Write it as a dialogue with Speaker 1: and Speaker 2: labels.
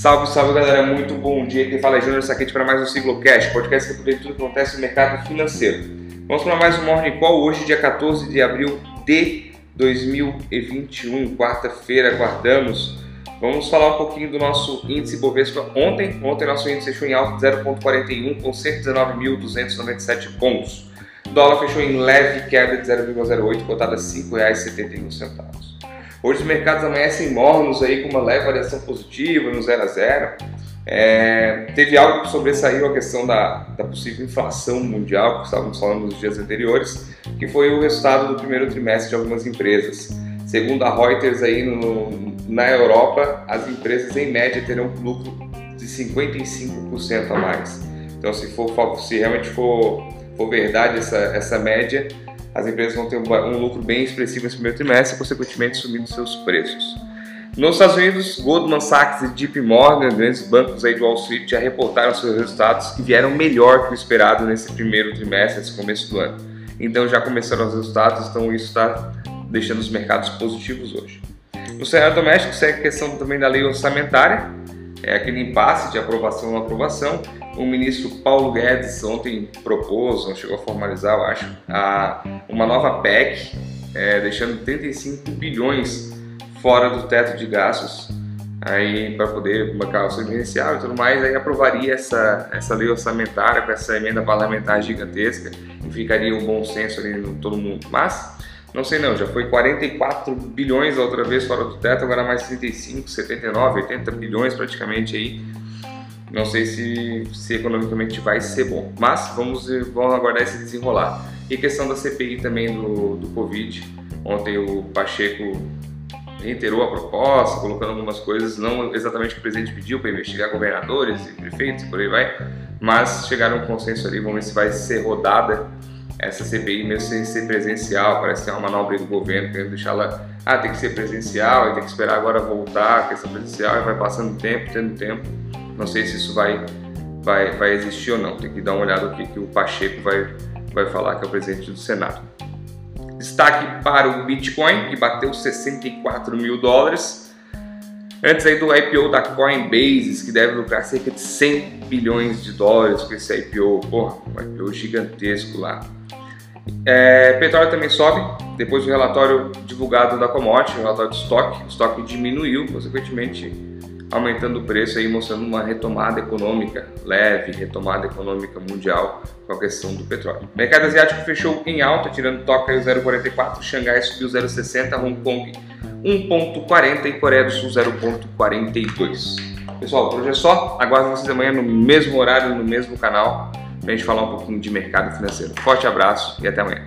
Speaker 1: Salve, salve galera, muito bom dia. Quem fala é Júnior Saquete para mais um Ciclocast, podcast que tudo que acontece no mercado financeiro. Vamos para mais um Morning Call, hoje, dia 14 de abril de 2021, quarta-feira, aguardamos. Vamos falar um pouquinho do nosso índice Bovespa ontem. Ontem nosso índice fechou em alta de 0,41 com 119.297 pontos. O dólar fechou em leve queda de 0,08, cotada a R$ 5,71. Hoje os mercados amanhecem mornos aí com uma leve variação positiva no 0 a 0. É, teve algo que sobressaiu a questão da, da, possível inflação mundial, que estávamos falando nos dias anteriores, que foi o resultado do primeiro trimestre de algumas empresas. Segundo a Reuters, aí no, na Europa, as empresas em média terão um lucro de 55% a mais. Então, se, for, se realmente for, for verdade essa, essa média, as empresas vão ter um lucro bem expressivo nesse primeiro trimestre, consequentemente subindo seus preços. Nos Estados Unidos, Goldman Sachs e JP Morgan, grandes bancos aí de Wall Street, já reportaram seus resultados que vieram melhor que o esperado nesse primeiro trimestre, nesse começo do ano. Então já começaram os resultados, então isso está deixando os mercados positivos hoje. No cenário doméstico, segue a questão também da lei orçamentária, é aquele impasse de aprovação ou aprovação. O ministro Paulo Guedes ontem propôs, não chegou a formalizar, eu acho, a, uma nova PEC, é, deixando 35 bilhões fora do teto de gastos aí para poder bancar o emergencial e tudo mais, aí aprovaria essa, essa lei orçamentária com essa emenda parlamentar gigantesca e ficaria um bom senso ali no todo mundo. Mas não sei não, já foi 44 bilhões a outra vez fora do teto, agora mais 35, 79, 80 bilhões praticamente aí. Não sei se, se economicamente vai ser bom, mas vamos, vamos aguardar esse desenrolar. E questão da CPI também do, do Covid. Ontem o Pacheco reiterou a proposta, colocando algumas coisas, não exatamente o que o presidente pediu para investigar governadores e prefeitos por aí vai, mas chegaram a um consenso ali, vamos ver se vai ser rodada essa CPI mesmo sem ser presencial, parece que é uma manobra do governo, querendo deixar ela, ah, tem que ser presencial, e tem que esperar agora voltar a questão presencial, e vai passando tempo, tendo tempo, não sei se isso vai, vai, vai existir ou não, tem que dar uma olhada no que, que o Pacheco vai, vai falar, que é o presidente do Senado. Destaque para o Bitcoin, que bateu 64 mil dólares, Antes aí do IPO da Coinbase, que deve lucrar cerca de 100 bilhões de dólares com esse IPO, porra, um IPO gigantesco lá. É, petróleo também sobe, depois do relatório divulgado da commodity, o relatório de estoque, o estoque diminuiu, consequentemente aumentando o preço aí, mostrando uma retomada econômica leve, retomada econômica mundial com a questão do petróleo. O mercado asiático fechou em alta, tirando Tóquio 0,44, Xangai subiu 0,60, Hong Kong 1,40 e Coreia do Sul 0,42. Pessoal, por hoje é só. Aguardo vocês amanhã no mesmo horário, no mesmo canal, para a gente falar um pouquinho de mercado financeiro. Forte abraço e até amanhã.